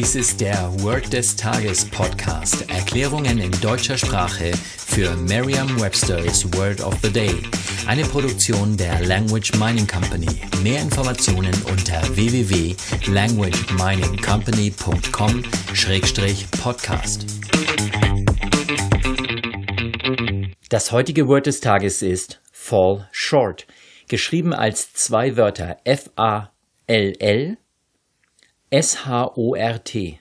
Dies ist der Word des Tages Podcast. Erklärungen in deutscher Sprache für Merriam-Webster's Word of the Day. Eine Produktion der Language Mining Company. Mehr Informationen unter www.languageminingcompany.com-podcast. Das heutige Word des Tages ist Fall Short, geschrieben als zwei Wörter F-A-L-L S-H-O-R-T.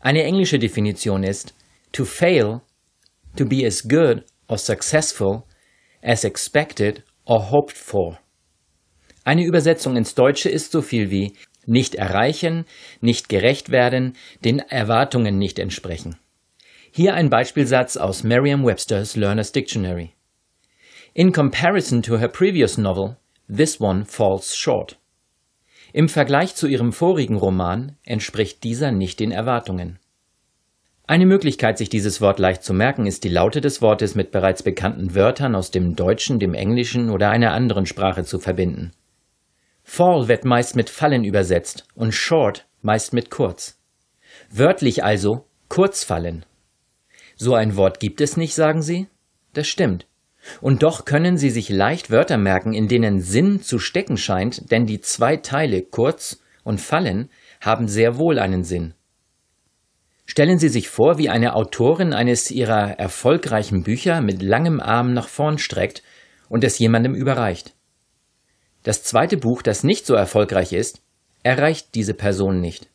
Eine englische Definition ist to fail, to be as good or successful as expected or hoped for. Eine Übersetzung ins Deutsche ist so viel wie nicht erreichen, nicht gerecht werden, den Erwartungen nicht entsprechen. Hier ein Beispielsatz aus Merriam-Webster's Learner's Dictionary. In comparison to her previous novel, this one falls short. Im Vergleich zu ihrem vorigen Roman entspricht dieser nicht den Erwartungen. Eine Möglichkeit, sich dieses Wort leicht zu merken, ist die Laute des Wortes mit bereits bekannten Wörtern aus dem Deutschen, dem Englischen oder einer anderen Sprache zu verbinden. Fall wird meist mit fallen übersetzt und short meist mit kurz. Wörtlich also kurz fallen. So ein Wort gibt es nicht, sagen Sie? Das stimmt. Und doch können Sie sich leicht Wörter merken, in denen Sinn zu stecken scheint, denn die zwei Teile kurz und fallen haben sehr wohl einen Sinn. Stellen Sie sich vor, wie eine Autorin eines ihrer erfolgreichen Bücher mit langem Arm nach vorn streckt und es jemandem überreicht. Das zweite Buch, das nicht so erfolgreich ist, erreicht diese Person nicht.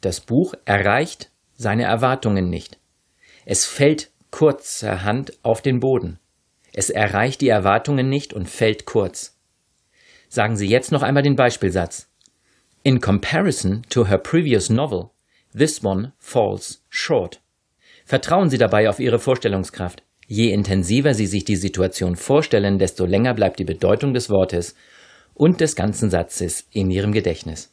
Das Buch erreicht seine Erwartungen nicht. Es fällt kurzerhand auf den Boden. Es erreicht die Erwartungen nicht und fällt kurz. Sagen Sie jetzt noch einmal den Beispielsatz. In comparison to her previous novel, this one falls short. Vertrauen Sie dabei auf Ihre Vorstellungskraft. Je intensiver Sie sich die Situation vorstellen, desto länger bleibt die Bedeutung des Wortes und des ganzen Satzes in Ihrem Gedächtnis.